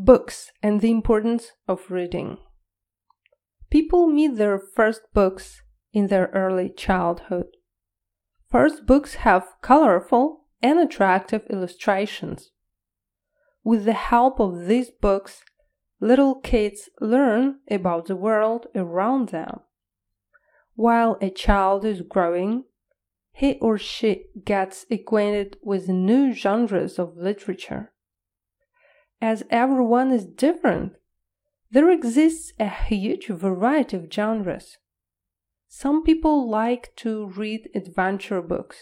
Books and the importance of reading. People meet their first books in their early childhood. First books have colorful and attractive illustrations. With the help of these books, little kids learn about the world around them. While a child is growing, he or she gets acquainted with new genres of literature as everyone is different, there exists a huge variety of genres. Some people like to read adventure books.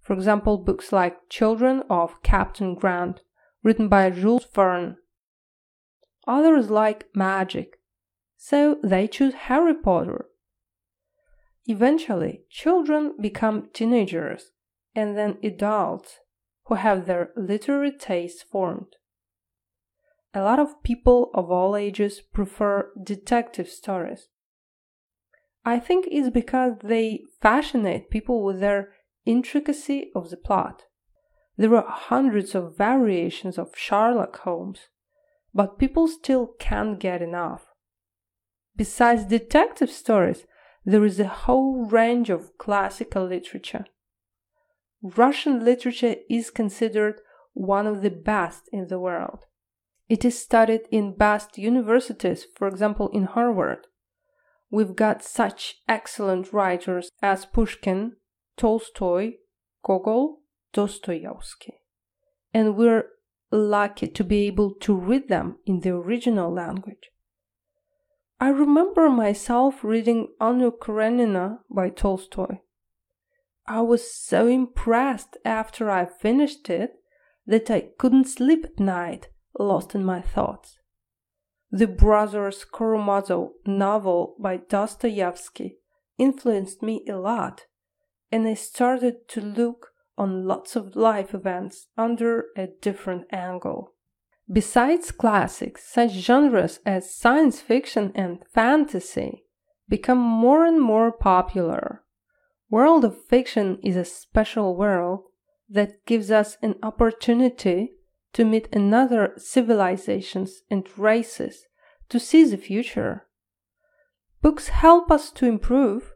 For example, books like Children of Captain Grant, written by Jules Verne. Others like magic, so they choose Harry Potter. Eventually, children become teenagers and then adults who have their literary tastes formed a lot of people of all ages prefer detective stories. I think it's because they fascinate people with their intricacy of the plot. There are hundreds of variations of Sherlock Holmes, but people still can't get enough. Besides detective stories, there is a whole range of classical literature. Russian literature is considered one of the best in the world. It is studied in best universities, for example, in Harvard. We've got such excellent writers as Pushkin, Tolstoy, Gogol, Dostoevsky. And we're lucky to be able to read them in the original language. I remember myself reading Anna Karenina by Tolstoy. I was so impressed after I finished it that I couldn't sleep at night lost in my thoughts. The Brothers Karamazov novel by Dostoevsky influenced me a lot, and I started to look on lots of life events under a different angle. Besides classics, such genres as science fiction and fantasy become more and more popular. World of fiction is a special world that gives us an opportunity to meet another civilizations and races, to see the future. Books help us to improve.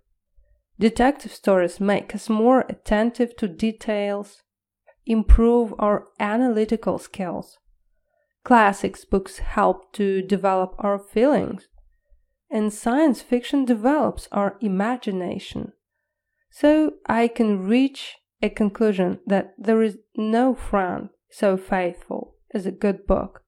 Detective stories make us more attentive to details, improve our analytical skills. Classics books help to develop our feelings, and science fiction develops our imagination. So I can reach a conclusion that there is no friend so faithful is a good book